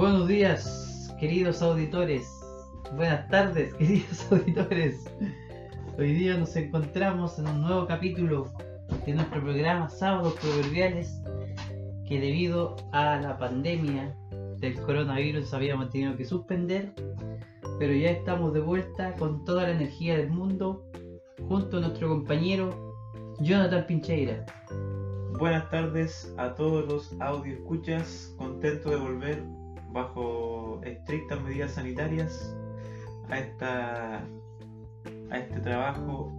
Buenos días, queridos auditores. Buenas tardes, queridos auditores. Hoy día nos encontramos en un nuevo capítulo de nuestro programa Sábados Proverbiales, que debido a la pandemia del coronavirus habíamos tenido que suspender, pero ya estamos de vuelta con toda la energía del mundo, junto a nuestro compañero Jonathan Pincheira. Buenas tardes a todos los audio escuchas, contento de volver bajo estrictas medidas sanitarias a esta a este trabajo,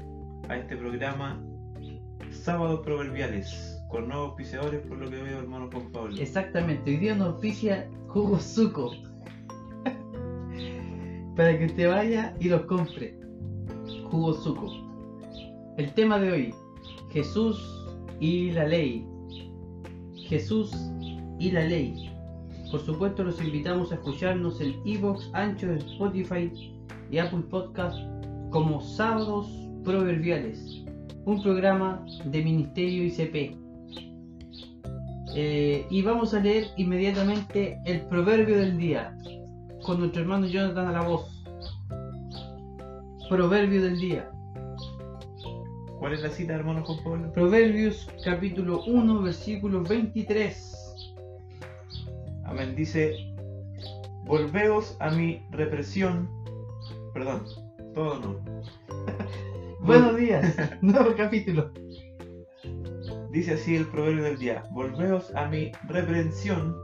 a este programa Sábados Proverbiales, con nuevos auspiciadores por lo que veo hermano Juan Pablo. Exactamente, hoy día nos auspicia Jugo Suco. Para que usted vaya y los compre. Jugo Suco. El tema de hoy, Jesús y la ley. Jesús y la ley. Por supuesto los invitamos a escucharnos en Evox, Ancho, Spotify y Apple Podcast como Sábados Proverbiales, un programa de Ministerio ICP. Eh, y vamos a leer inmediatamente el proverbio del día con nuestro hermano Jonathan a la voz. Proverbio del día. ¿Cuál es la cita, hermano Juan Pablo? Proverbios capítulo 1, versículo 23. Amén. Dice, volveos a mi represión. Perdón, todo no. Buenos días, nuevo capítulo. Dice así el proverbio del día, volveos a mi reprensión.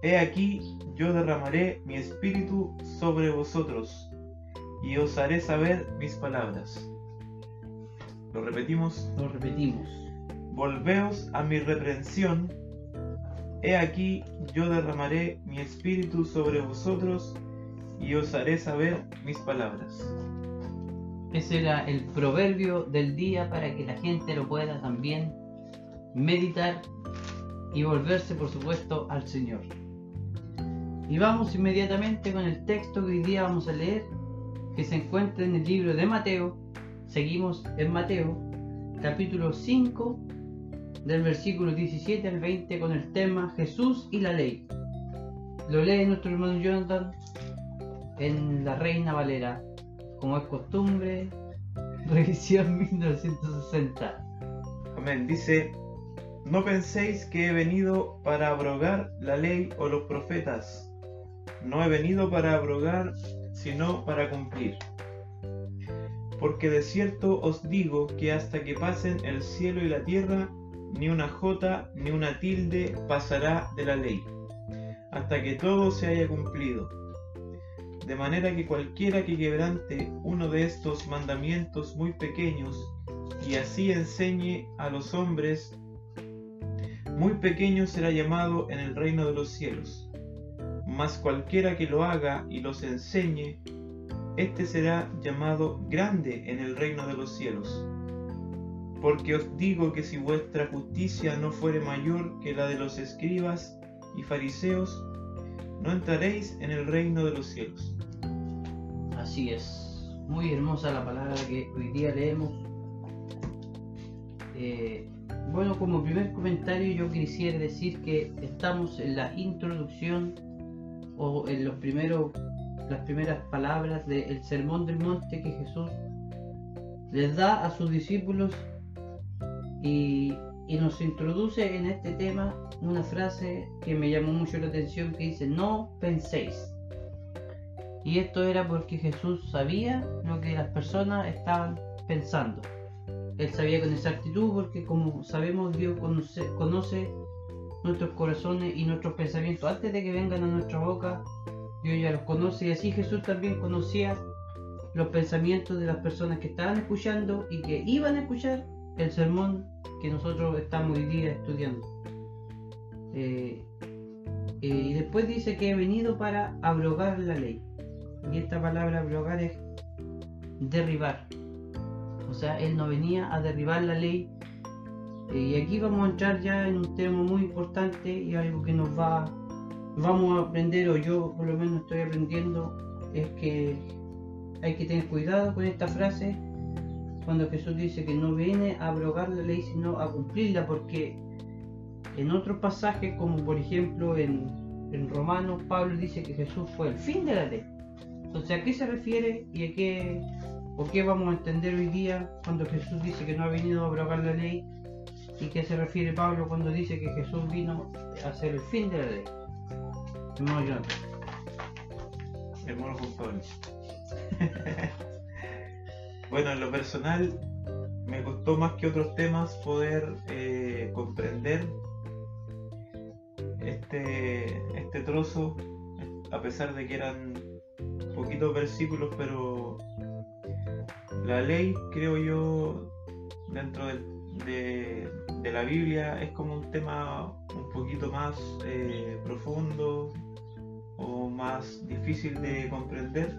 He aquí, yo derramaré mi espíritu sobre vosotros y os haré saber mis palabras. Lo repetimos. Lo repetimos. Volveos a mi reprensión. He aquí, yo derramaré mi espíritu sobre vosotros y os haré saber mis palabras. Ese era el proverbio del día para que la gente lo pueda también meditar y volverse, por supuesto, al Señor. Y vamos inmediatamente con el texto que hoy día vamos a leer, que se encuentra en el libro de Mateo. Seguimos en Mateo, capítulo 5, del versículo 17 al 20, con el tema Jesús y la ley. Lo lee nuestro hermano Jonathan en La Reina Valera, como es costumbre, revisión 1960. Amén. Dice, no penséis que he venido para abrogar la ley o los profetas. No he venido para abrogar, sino para cumplir. Porque de cierto os digo que hasta que pasen el cielo y la tierra, ni una jota ni una tilde pasará de la ley, hasta que todo se haya cumplido. De manera que cualquiera que quebrante uno de estos mandamientos muy pequeños y así enseñe a los hombres, muy pequeño será llamado en el reino de los cielos. Mas cualquiera que lo haga y los enseñe, éste será llamado grande en el reino de los cielos. Porque os digo que si vuestra justicia no fuere mayor que la de los escribas y fariseos, no entraréis en el reino de los cielos. Así es, muy hermosa la palabra que hoy día leemos. Eh, bueno, como primer comentario yo quisiera decir que estamos en la introducción o en los primeros, las primeras palabras del Sermón del Monte que Jesús les da a sus discípulos y, nos introduce en este tema una frase que me llamó mucho la atención que dice no penséis. Y esto era porque Jesús sabía lo que las personas estaban pensando. Él sabía con exactitud porque como sabemos Dios conoce, conoce nuestros corazones y nuestros pensamientos antes de que vengan a nuestra boca. Dios ya los conoce y así Jesús también conocía los pensamientos de las personas que estaban escuchando y que iban a escuchar el sermón que nosotros estamos hoy día estudiando. Eh, eh, y después dice que he venido para abrogar la ley. Y esta palabra abrogar es derribar. O sea, él no venía a derribar la ley. Eh, y aquí vamos a entrar ya en un tema muy importante y algo que nos va, vamos a aprender, o yo por lo menos estoy aprendiendo, es que hay que tener cuidado con esta frase cuando Jesús dice que no viene a abrogar la ley, sino a cumplirla, porque en otros pasajes, como por ejemplo en, en Romanos, Pablo dice que Jesús fue el fin de la ley. Entonces, ¿a qué se refiere y a qué, o qué vamos a entender hoy día cuando Jesús dice que no ha venido a abrogar la ley? ¿Y qué se refiere Pablo cuando dice que Jesús vino a ser el fin de la ley? Hermano Jonathan. Hermano Juan Pablo. bueno, en lo personal, me costó más que otros temas poder eh, comprender este, este trozo, a pesar de que eran poquitos versículos, pero la ley, creo yo, dentro de, la Biblia es como un tema un poquito más eh, profundo o más difícil de comprender,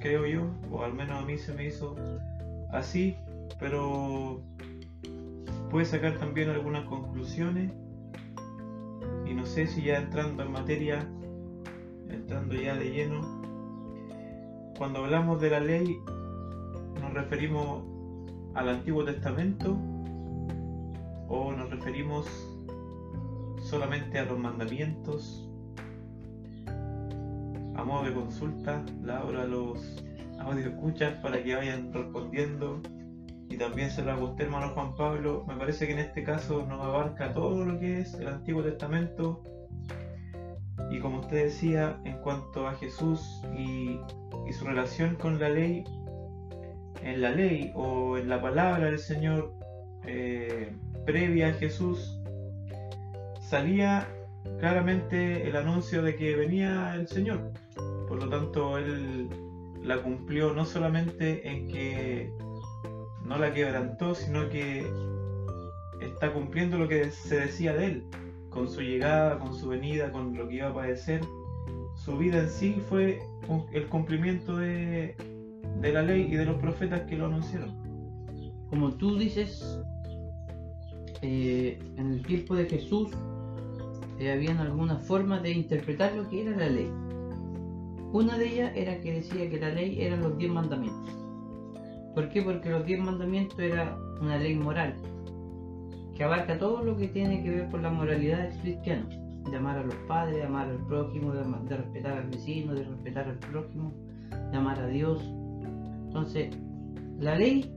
creo yo, o al menos a mí se me hizo así, pero puede sacar también algunas conclusiones y no sé si ya entrando en materia, entrando ya de lleno, cuando hablamos de la ley nos referimos al Antiguo Testamento o nos referimos solamente a los mandamientos. A modo de consulta, la abro a los audio escuchas para que vayan respondiendo y también se lo hago hermano Juan Pablo. Me parece que en este caso nos abarca todo lo que es el Antiguo Testamento. Y como usted decía, en cuanto a Jesús y, su relación con la ley, en la ley o en la palabra del Señor eh, previa a Jesús, salía claramente el anuncio de que venía el Señor. Por lo tanto, él la cumplió no solamente en que no la quebrantó, sino que está cumpliendo lo que se decía de él, con su llegada, con su venida, con lo que iba a padecer. Su vida en sí fue el cumplimiento de, la ley y de los profetas que lo anunciaron. Como tú dices, eh, en el tiempo de Jesús eh, habían algunas formas de interpretar lo que era la ley. Una de ellas era que decía que la ley eran los diez mandamientos. ¿Por qué? Porque los diez mandamientos era una ley moral que abarca todo lo que tiene que ver con la moralidad del cristiano. De amar a los padres, de amar al prójimo, de, respetar al vecino, de respetar al prójimo, de amar a Dios. Entonces, la ley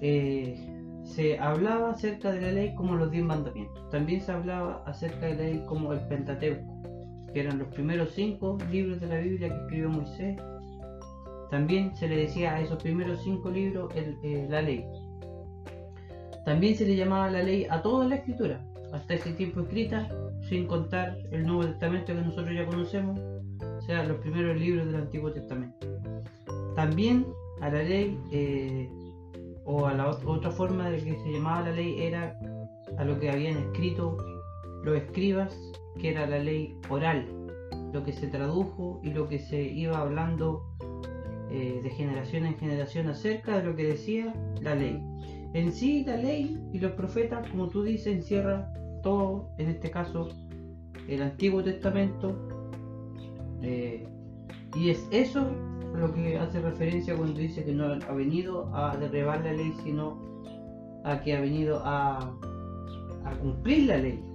eh, se hablaba acerca de la ley como los diez mandamientos. También se hablaba acerca de la ley como el Pentateuco, que eran los primeros cinco libros de la Biblia que escribió Moisés también se le decía a esos primeros cinco libros eh, la ley. También se le llamaba la ley a toda la escritura, hasta ese tiempo escrita, sin contar el Nuevo Testamento que nosotros ya conocemos, o sea, los primeros libros del Antiguo Testamento. También a la ley, eh, o a la otra forma de que se llamaba la ley, era a lo que habían escrito los escribas, que era la ley oral, lo que se tradujo y lo que se iba hablando eh, de generación en generación acerca de lo que decía la ley. En sí, la ley y los profetas, como tú dices, encierra todo, en este caso, el Antiguo Testamento. Eh, y es eso lo que hace referencia cuando dice que no ha venido a derribar la ley, sino a que ha venido a, a cumplir la ley.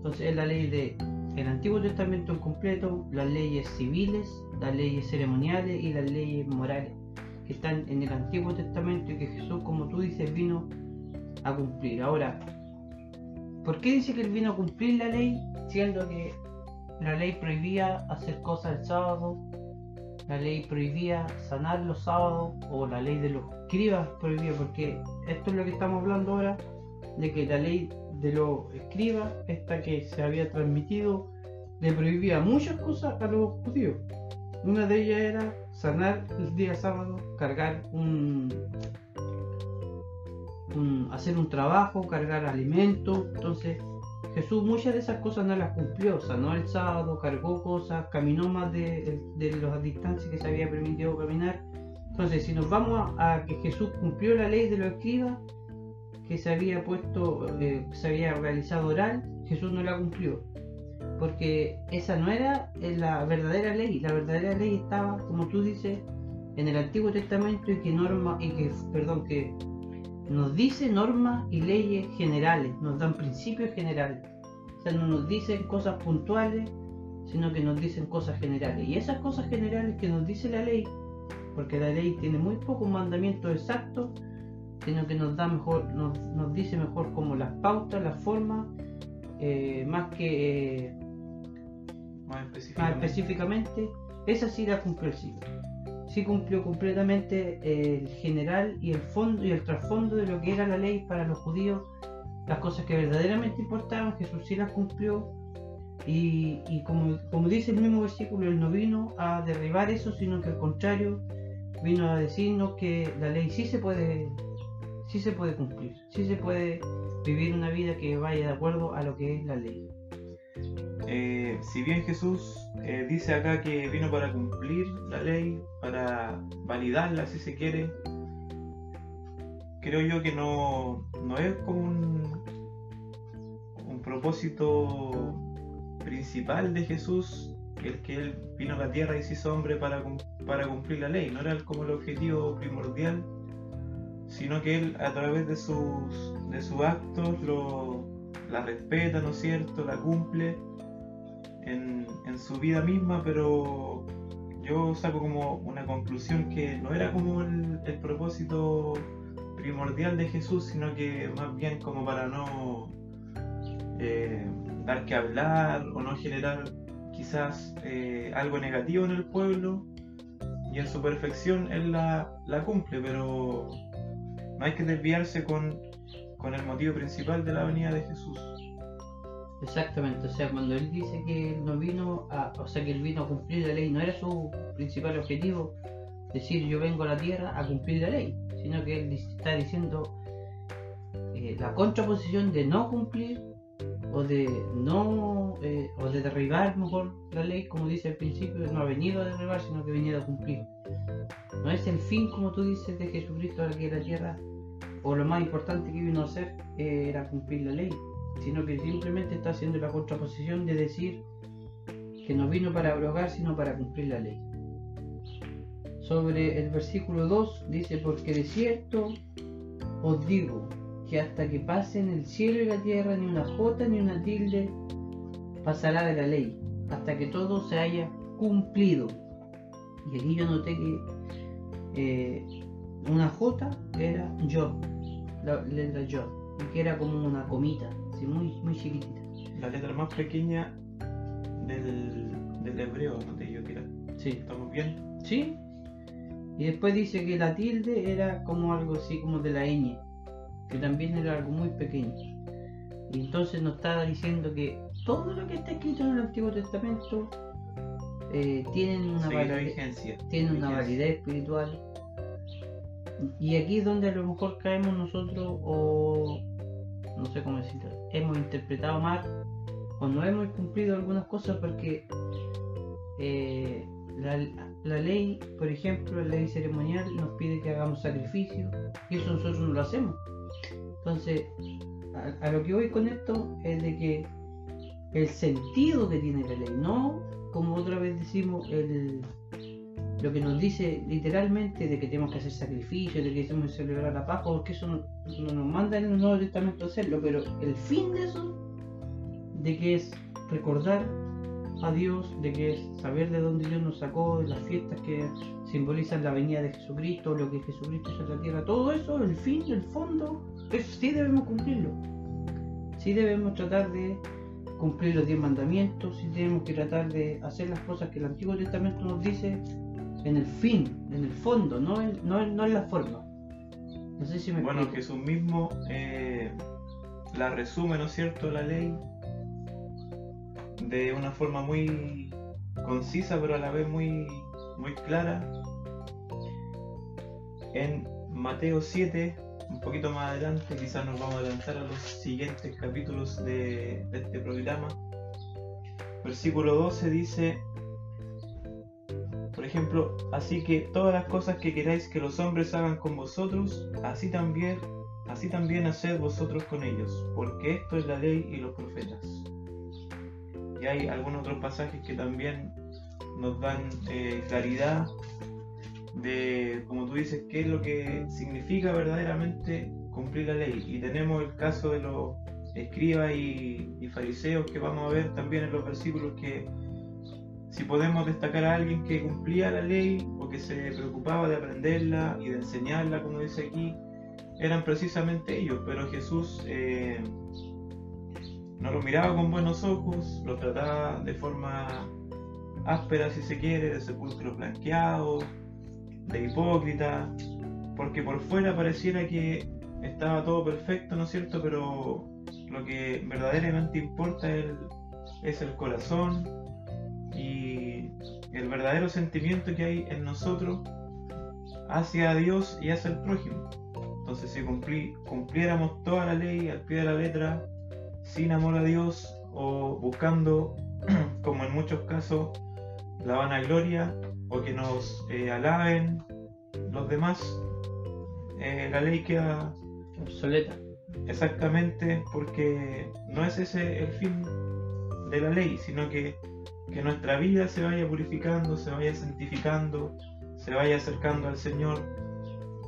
Entonces es la ley de el Antiguo Testamento en completo, las leyes civiles, las leyes ceremoniales y las leyes morales que están en el Antiguo Testamento y que Jesús, como tú dices, vino a cumplir. Ahora, ¿por qué dice que él vino a cumplir la ley siendo que la ley prohibía hacer cosas el sábado, la ley prohibía sanar los sábados o la ley de los escribas prohibía? Porque esto es lo que estamos hablando ahora, de que la ley de los escribas, esta que se había transmitido, le prohibía muchas cosas a los judíos. Una de ellas era sanar el día sábado, cargar un, hacer un trabajo, cargar alimentos. Entonces Jesús muchas de esas cosas no las cumplió, sanó el sábado, cargó cosas, caminó más de, de, las distancias que se había permitido caminar. Entonces, si nos vamos a que Jesús cumplió la ley de los escribas, que se había puesto, eh, se había realizado oral, Jesús no la cumplió. Porque esa no era la verdadera ley. La verdadera ley estaba, como tú dices, en el Antiguo Testamento y que norma, y que, perdón, que nos dice normas y leyes generales, nos dan principios generales. O sea, no nos dicen cosas puntuales sino que nos dicen cosas generales. Y esas cosas generales que nos dice la ley, porque la ley tiene muy pocos mandamientos exactos, sino que nos da mejor, nos, nos dice mejor como las pautas, las formas, eh, más que eh, Más más específicamente. esa sí la cumplió el siglo. Sí cumplió completamente el general y el fondo y el trasfondo de lo que era la ley para los judíos, las cosas que verdaderamente importaban, Jesús sí las cumplió. Y, y como, como dice el mismo versículo, Él no vino a derribar eso, sino que al contrario, vino a decirnos que la ley sí se puede, sí se puede cumplir, sí se puede vivir una vida que vaya de acuerdo a lo que es la ley. Eh, si bien Jesús eh, dice acá que vino para cumplir la ley, para validarla si se quiere, creo yo que no, no es como un, propósito principal de Jesús el que Él vino a la tierra y se hizo hombre para, para cumplir la ley, no era como el objetivo primordial, sino que Él a través de sus, de sus actos lo, la respeta, ¿no es cierto?, la cumple en, en su vida misma, pero yo saco como una conclusión que no era como el, el propósito primordial de Jesús, sino que más bien como para no eh, dar que hablar o no generar quizás eh, algo negativo en el pueblo y en su perfección él la, la cumple, pero no hay que desviarse con, con el motivo principal de la venida de Jesús. Exactamente, o sea, cuando él dice que no vino a, o sea, que él vino a cumplir la ley, no era su principal objetivo decir yo vengo a la tierra a cumplir la ley, sino que él está diciendo eh, la contraposición de no cumplir o de no, eh, o de derribar mejor la ley, como dice al principio, no ha venido a derribar, sino que ha venido a cumplir. No es el fin, como tú dices, de Jesucristo aquí en la tierra, o lo más importante que vino a hacer eh, era cumplir la ley sino que simplemente está haciendo la contraposición de decir que no vino para abrogar, sino para cumplir la ley. Sobre el versículo 2 dice, porque de cierto os digo que hasta que pasen el cielo y la tierra, ni una jota ni una tilde pasará de la ley, hasta que todo se haya cumplido. Y aquí yo noté que eh, una jota era yo, la letra yo, y que era como una comita, así muy, muy chiquitita. La letra más pequeña del, del hebreo, no te digo que era. Sí. ¿Estamos bien? ¿Sí? Y después dice que la tilde era como algo así como de la ñ, que también era algo muy pequeño. Y entonces nos está diciendo que todo lo que está escrito en el Antiguo Testamento eh, tienen una validez, vigencia. tiene una validez espiritual. Y aquí es donde a lo mejor caemos nosotros o no sé cómo decirlo, hemos interpretado mal o no hemos cumplido algunas cosas porque eh, la, la ley, por ejemplo, la ley ceremonial nos pide que hagamos sacrificio y eso nosotros no lo hacemos. Entonces, a, lo que voy con esto es de que el sentido que tiene la ley, no como otra vez decimos, el, lo que nos dice literalmente de que tenemos que hacer sacrificios, de que tenemos que celebrar la Pascua, porque eso no, no nos manda en el Nuevo Testamento hacerlo, pero el fin de eso, de que es recordar a Dios, de que es saber de dónde Dios nos sacó, de las fiestas que simbolizan la venida de Jesucristo, lo que Jesucristo hizo en la tierra, todo eso, el fin, el fondo, eso sí debemos cumplirlo. Sí debemos tratar de cumplir los diez mandamientos, sí tenemos que tratar de hacer las cosas que el Antiguo Testamento nos dice en el fin, en el fondo, no en, no en, no en la forma. No sé si me Bueno. Jesús mismo eh, la resume, ¿no es cierto?, la ley de una forma muy concisa, pero a la vez muy, muy clara. En Mateo 7, un poquito más adelante, quizás nos vamos a adelantar a los siguientes capítulos de, de este programa. Versículo 12 dice, por ejemplo, así que todas las cosas que queráis que los hombres hagan con vosotros, así también, así también haced vosotros con ellos, porque esto es la ley y los profetas. Y hay algunos otros pasajes que también nos dan eh, claridad de, como tú dices, qué es lo que significa verdaderamente cumplir la ley. Y tenemos el caso de los escribas y, fariseos que vamos a ver también en los versículos que, si podemos destacar a alguien que cumplía la ley o que se preocupaba de aprenderla y de enseñarla, como dice aquí, eran precisamente ellos, pero Jesús eh, no lo miraba con buenos ojos, lo trataba de forma áspera, si se quiere, de sepulcro blanqueado, de hipócrita, porque por fuera pareciera que estaba todo perfecto, ¿no es cierto? Pero lo que verdaderamente importa es el, es el corazón y el verdadero sentimiento que hay en nosotros hacia Dios y hacia el prójimo. Entonces si cumpliéramos toda la ley al pie de la letra, sin amor a Dios o buscando, como en muchos casos, la vanagloria o que nos eh, alaben los demás, eh, la ley queda obsoleta. Exactamente, porque no es ese el fin de la ley, sino que, que nuestra vida se vaya purificando, se vaya santificando, se vaya acercando al Señor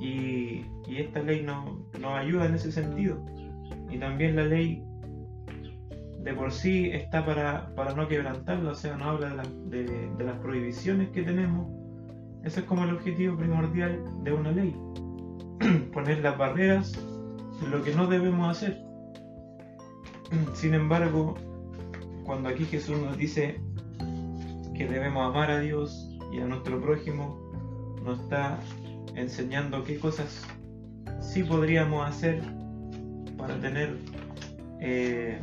y, esta ley nos, nos ayuda en ese sentido. Y también la ley de por sí está para, para no quebrantarla, o sea, no habla de, de, las prohibiciones que tenemos. Ese es como el objetivo primordial de una ley. Poner las barreras en lo que no debemos hacer. Sin embargo, cuando aquí Jesús nos dice que debemos amar a Dios y a nuestro prójimo, nos está enseñando qué cosas sí podríamos hacer para tener eh,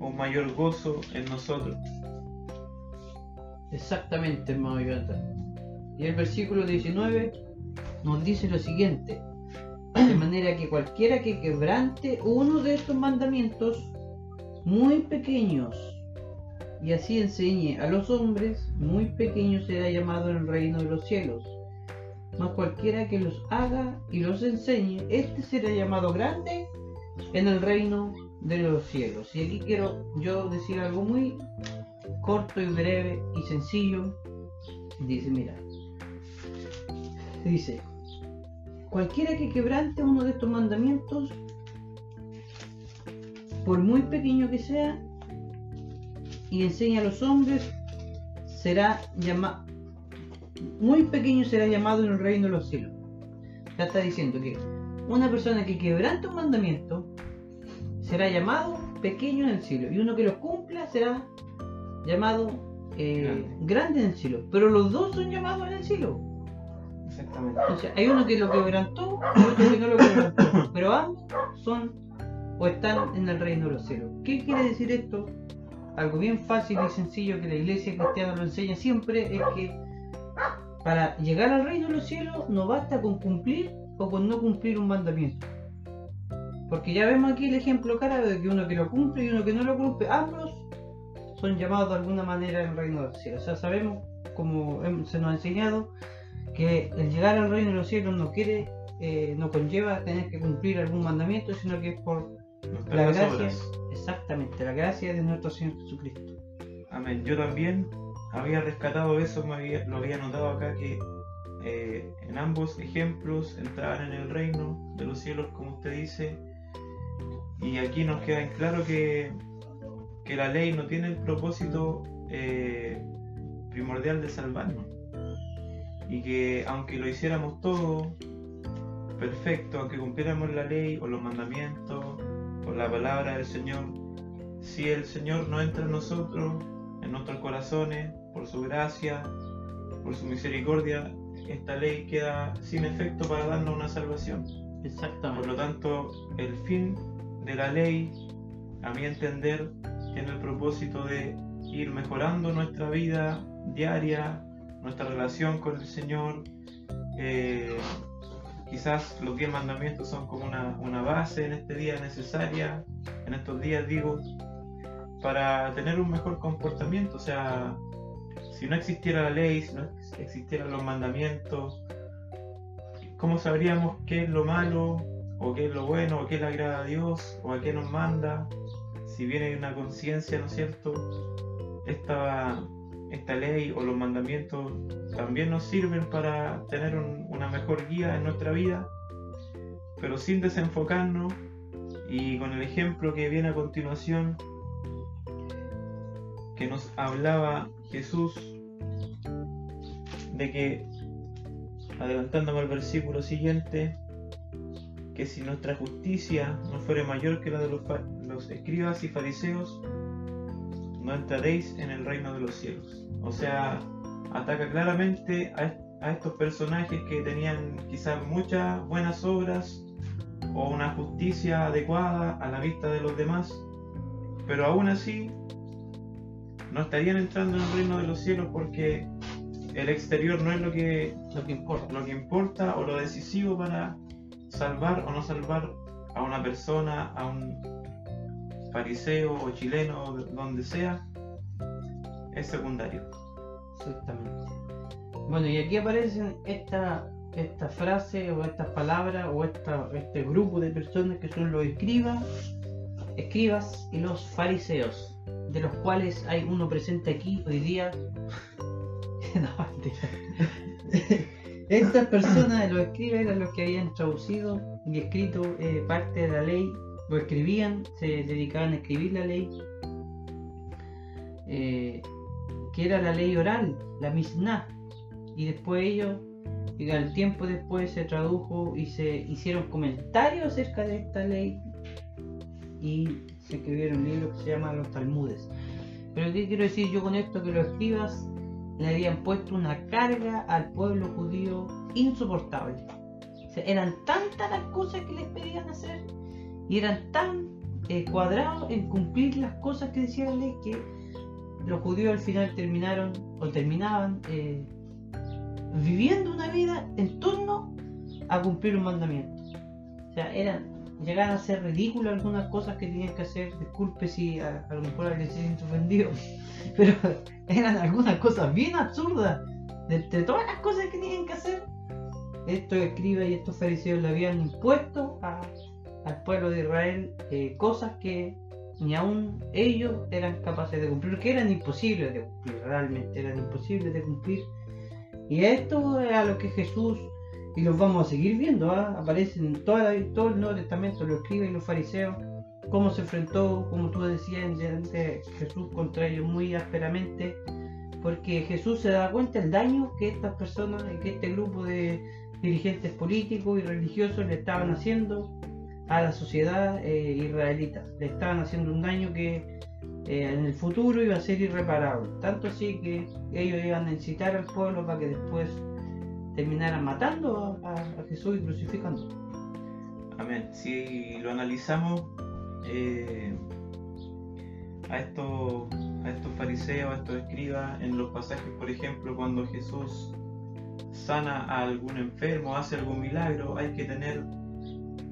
un mayor gozo en nosotros. Exactamente, hermano Y el versículo 19 nos dice lo siguiente: De manera que cualquiera que quebrante uno de estos mandamientos muy pequeños y así enseñe a los hombres, muy pequeño será llamado en el reino de los cielos. Mas cualquiera que los haga y los enseñe, este será llamado grande en el reino de los cielos. Y aquí quiero yo decir algo muy corto y breve y sencillo. Dice, mira, dice, cualquiera que quebrante uno de estos mandamientos, por muy pequeño que sea, y enseña a los hombres, será llamado, muy pequeño será llamado en el reino de los cielos. Ya está diciendo que una persona que quebrante un mandamiento, será llamado pequeño en el cielo. Y uno que lo cumpla será llamado eh, grande. en el cielo. Pero los dos son llamados en el cielo. Exactamente. O sea, hay uno que lo quebrantó y otro que no lo quebrantó. Pero ambos son o están en el reino de los cielos. ¿Qué quiere decir esto? Algo bien fácil y sencillo que la iglesia cristiana lo enseña siempre es que para llegar al reino de los cielos no basta con cumplir o con no cumplir un mandamiento. Porque ya vemos aquí el ejemplo claro de que uno que lo cumple y uno que no lo cumple, ambos son llamados de alguna manera al reino de los cielos. O sea, sabemos, como se nos ha enseñado, que el llegar al reino de los cielos no quiere, eh, no conlleva tener que cumplir algún mandamiento, sino que es por la gracia, exactamente, la gracia de nuestro Señor Jesucristo. Amén. Yo también había rescatado eso, lo había notado acá que eh, en ambos ejemplos entraban en el reino de los cielos, como usted dice, y aquí nos queda en claro que, que la ley no tiene el propósito eh, primordial de salvarnos. Y que aunque lo hiciéramos todo perfecto, aunque cumpliéramos la ley o los mandamientos o la palabra del Señor, si el Señor no entra en nosotros, en nuestros corazones, por su gracia, por su misericordia, esta ley queda sin efecto para darnos una salvación. Exactamente. Por lo tanto, el fin de la ley, a mi entender, tiene el propósito de ir mejorando nuestra vida diaria, nuestra relación con el Señor. Eh, quizás los diez mandamientos son como una, una, base en este día necesaria, en estos días digo, para tener un mejor comportamiento. O sea, si no existiera la ley, si no existieran los mandamientos, ¿cómo sabríamos qué es lo malo o qué es lo bueno, o qué le agrada a Dios, o a qué nos manda, si viene una conciencia, ¿no es cierto? Esta, esta ley o los mandamientos también nos sirven para tener una mejor guía en nuestra vida, pero sin desenfocarnos y con el ejemplo que viene a continuación, que nos hablaba Jesús de que, adelantándome al versículo siguiente, que si nuestra justicia no fuere mayor que la de los, escribas y fariseos, no entraréis en el reino de los cielos. O sea, ataca claramente a, a estos personajes que tenían quizás muchas buenas obras o una justicia adecuada a la vista de los demás, pero aún así no estarían entrando en el reino de los cielos porque el exterior no es lo que, Lo que importa. lo que importa o lo decisivo para salvar o no salvar a una persona, a un fariseo o chileno donde sea, es secundario. Exactamente. Bueno, y aquí aparecen esta, esta frase o estas palabras o esta, este grupo de personas que son los escribas, escribas y los fariseos, de los cuales hay uno presente aquí hoy día. no. Estas personas, los escribas, eran los que habían traducido y escrito eh, parte de la ley, o escribían, se dedicaban a escribir la ley. Eh, que era la ley oral, la Mishnah, y después ellos, y al tiempo después se tradujo y se hicieron comentarios acerca de esta ley y se escribieron un libro que se llama Los Talmudes. Pero ¿qué quiero decir yo con esto? Que los escribas le habían puesto una carga al pueblo judío insoportable. Eran tantas las cosas que les pedían hacer y eran tan eh, cuadrados en cumplir las cosas que decía ley que los judíos al final terminaron o terminaban eh, viviendo una vida en torno a cumplir un mandamiento. O sea, eran, llegaban a ser ridículas algunas cosas que tenían que hacer. Disculpe si a, a lo mejor alguien se siente ofendido, pero eran algunas cosas bien absurdas. De todas las cosas que tenían que hacer, estos escribas y estos fariseos le habían impuesto a- al pueblo de Israel eh, cosas que ni aún ellos eran capaces de cumplir, que eran imposibles de cumplir, realmente eran imposibles de cumplir. Y esto es a lo que Jesús, y los vamos a seguir viendo, ¿ah? aparecen en toda la- todo el Nuevo Testamento, lo escriben los fariseos, cómo se enfrentó, como tú decías, de Jesús contra ellos muy ásperamente, porque Jesús se da cuenta del daño que estas personas, que este grupo de dirigentes políticos y religiosos le estaban haciendo a la sociedad eh, israelita. Le estaban haciendo un daño que eh, en el futuro iba a ser irreparable. Tanto así que ellos iban a incitar al pueblo para que después terminaran matando a, Jesús y crucificando. Amén. Si lo analizamos eh, a, estos, a estos fariseos, a estos escribas, en los pasajes, por ejemplo, cuando Jesús sana a algún enfermo, hace algún milagro, hay que tener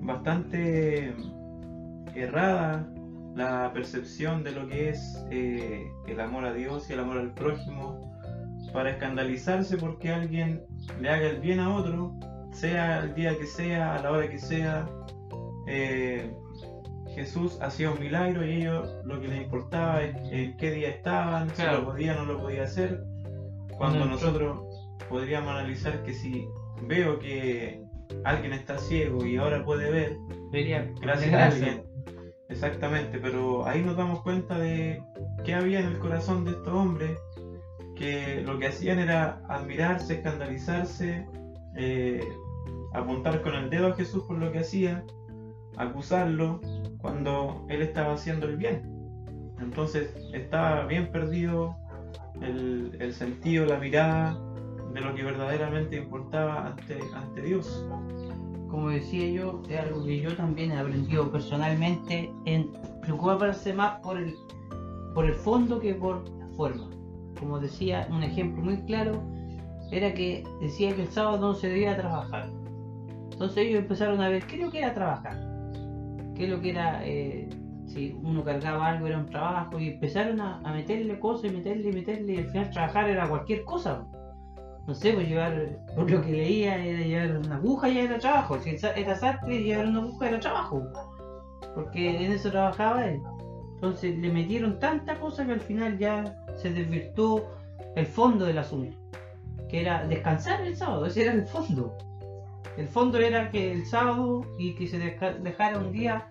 bastante errada la percepción de lo que es eh, el amor a Dios y el amor al prójimo para escandalizarse porque alguien le haga el bien a otro, sea el día que sea, a la hora que sea. Eh, Jesús hacía un milagro y ellos lo que les importaba es en qué día estaban, si lo podía o no lo podía hacer. Cuando No, nosotros podríamos analizar que si veo que alguien está ciego y ahora puede ver, Debería gracias a alguien. Exactamente, pero ahí nos damos cuenta de qué había en el corazón de estos hombres, que lo que hacían era admirarse, escandalizarse, eh, apuntar con el dedo a Jesús por lo que hacía, acusarlo cuando él estaba haciendo el bien. Entonces estaba bien perdido el, el sentido, la mirada de lo que verdaderamente importaba ante, ante Dios. como decía yo, es algo que yo también he aprendido personalmente en preocuparse más por el, por el fondo que por la forma. Como decía, un ejemplo muy claro era que decía que el sábado no se debía trabajar. Entonces ellos empezaron a ver qué es lo que era trabajar, qué es lo que era, eh, si uno cargaba algo era un trabajo y empezaron a, meterle cosas y meterle y meterle y al final trabajar era cualquier cosa no sé, pues llevar, por lo que leía, era llevar una aguja ya era trabajo. Si era sastre, llevar una aguja era trabajo. Porque en eso trabajaba él. Entonces le metieron tanta cosa que al final ya se desvirtuó el fondo del asunto. Que era descansar el sábado, ese era el fondo. El fondo era que el sábado y que se deja- dejara un día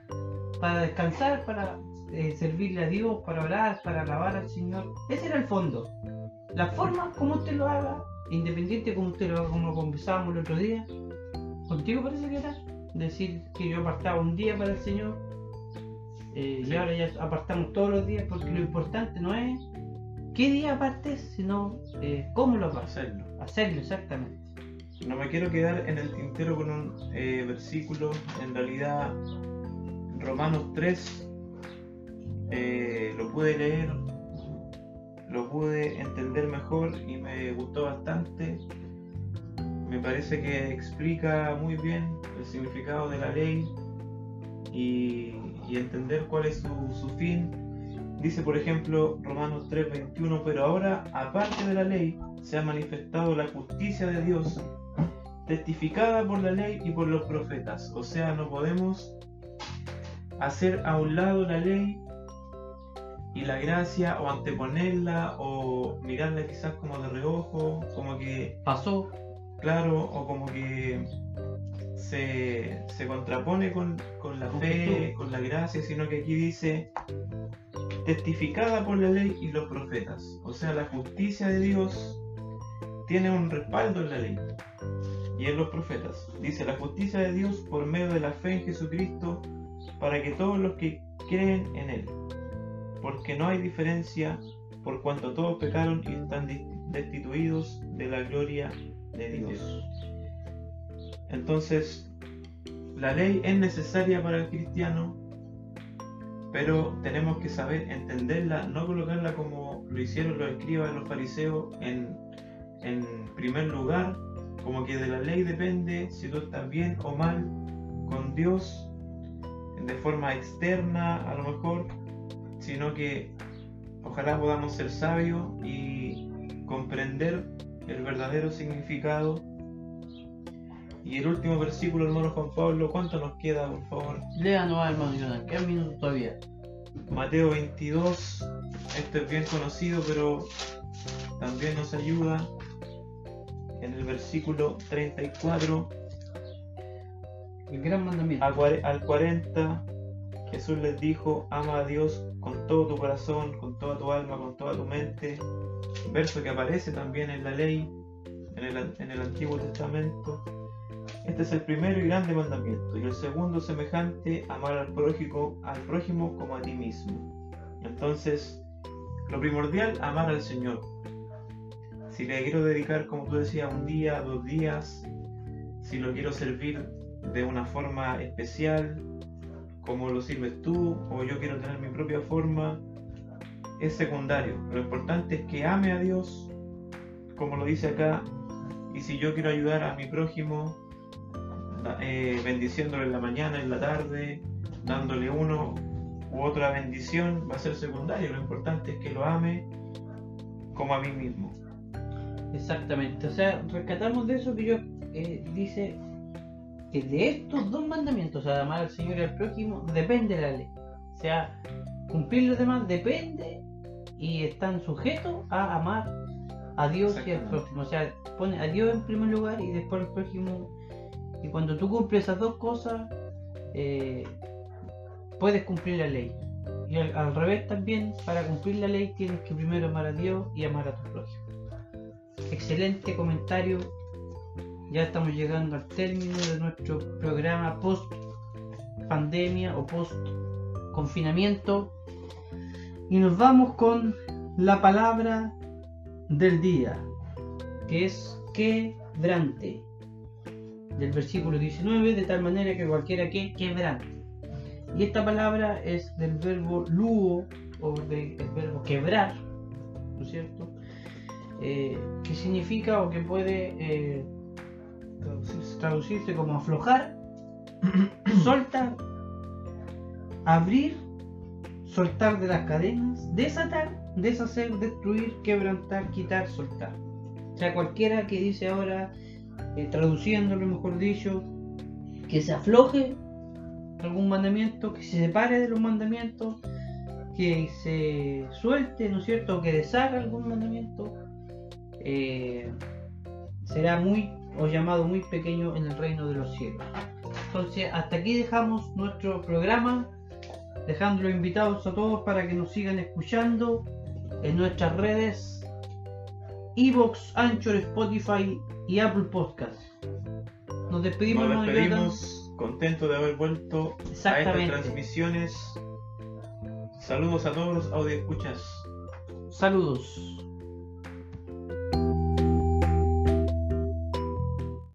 para descansar, para eh, servirle a Dios, para orar, para alabar al Señor. Ese era el fondo. la forma como usted lo haga, independiente como usted lo haga, como conversábamos el otro día, contigo parece que era, decir que yo apartaba un día para el Señor, eh, y ahora ya apartamos todos los días, porque lo importante no es qué día apartes, sino eh, cómo lo apartes. Hacerlo. Hacerlo, exactamente. No me quiero quedar en el tintero con un eh, versículo, en realidad Romanos 3 eh, lo pude leer, lo pude entender mejor y me gustó bastante. Me parece que explica muy bien el significado de la ley y, y entender cuál es su, su fin. Dice, por ejemplo, Romanos 3:21, pero ahora, aparte de la ley, se ha manifestado la justicia de Dios, testificada por la ley y por los profetas. O sea, no podemos hacer a un lado la ley y la gracia o anteponerla o mirarla quizás como de reojo, como que Pasó, claro, o como que se, se contrapone con, con la fe, con la gracia, sino que aquí dice testificada por la ley y los profetas. O sea, la justicia de Dios tiene un respaldo en la ley y en los profetas. Dice la justicia de Dios por medio de la fe en Jesucristo para que todos los que creen en Él, porque no hay diferencia por cuanto todos pecaron y están destituidos de la gloria de Dios. Entonces, la ley es necesaria para el cristiano, pero tenemos que saber entenderla, no colocarla como lo hicieron los escribas, los fariseos, en, en primer lugar, como que de la ley depende si tú estás bien o mal con Dios, de forma externa a lo mejor, sino que ojalá podamos ser sabios y comprender el verdadero significado. Y el último versículo, hermano Juan Pablo, ¿cuánto nos queda, por favor? léanos hermano Jonathan, ¿qué minutos todavía? Mateo 22, esto es bien conocido, pero también nos ayuda en el versículo 34 El gran mandamiento. al 40. Jesús les dijo, ama a Dios con todo tu corazón, con toda tu alma, con toda tu mente. Verso que aparece también en la ley, en el, en el Antiguo Testamento. Este es el primero y grande mandamiento. Y el segundo semejante, amar al prójimo, al prójimo como a ti mismo. Entonces, lo primordial, amar al Señor. Si le quiero dedicar, como tú decías, un día, dos días, si lo quiero servir de una forma especial, como lo sirves tú, o yo quiero tener mi propia forma, es secundario. Lo importante es que ame a Dios, como lo dice acá, y si yo quiero ayudar a mi prójimo, eh, bendiciéndole en la mañana, en la tarde, dándole uno u otra bendición, va a ser secundario. Lo importante es que lo ame como a mí mismo. Exactamente, o sea, rescatamos de eso que yo eh, dice que de estos dos mandamientos, o sea, amar al Señor y al prójimo, depende la ley. O sea, cumplir los demás depende y están sujetos a amar a Dios y al prójimo. O sea, pone a Dios en primer lugar y después al prójimo. Y cuando tú cumples esas dos cosas, eh, puedes cumplir la ley. Y al, revés también, para cumplir la ley tienes que primero amar a Dios y amar a tu prójimo. Excelente comentario. Ya estamos llegando al término de nuestro programa post pandemia o post confinamiento. Y nos vamos con la palabra del día, que es quebrante. Del versículo 19, de tal manera que cualquiera que quebrante. Y esta palabra es del verbo luo o del verbo quebrar, ¿no es cierto? Eh, que significa o que puede eh, traducirse, traducirse como aflojar, soltar, abrir, soltar de las cadenas, desatar, deshacer, destruir, quebrantar, quitar, soltar. O sea, cualquiera que dice ahora, eh, traduciéndolo mejor dicho, que se afloje algún mandamiento, que se separe de los mandamientos, que se suelte, ¿no es cierto? Que deshaga algún mandamiento, eh, será muy o llamado muy pequeño en el reino de los cielos. Entonces, hasta aquí dejamos nuestro programa, dejando los invitados a todos para que nos sigan escuchando en nuestras redes Evox, Anchor, Spotify y Apple Podcast. Nos despedimos, Nos ¿no, despedimos, contentos de haber vuelto a estas transmisiones. Saludos a todos los audio escuchas. Saludos.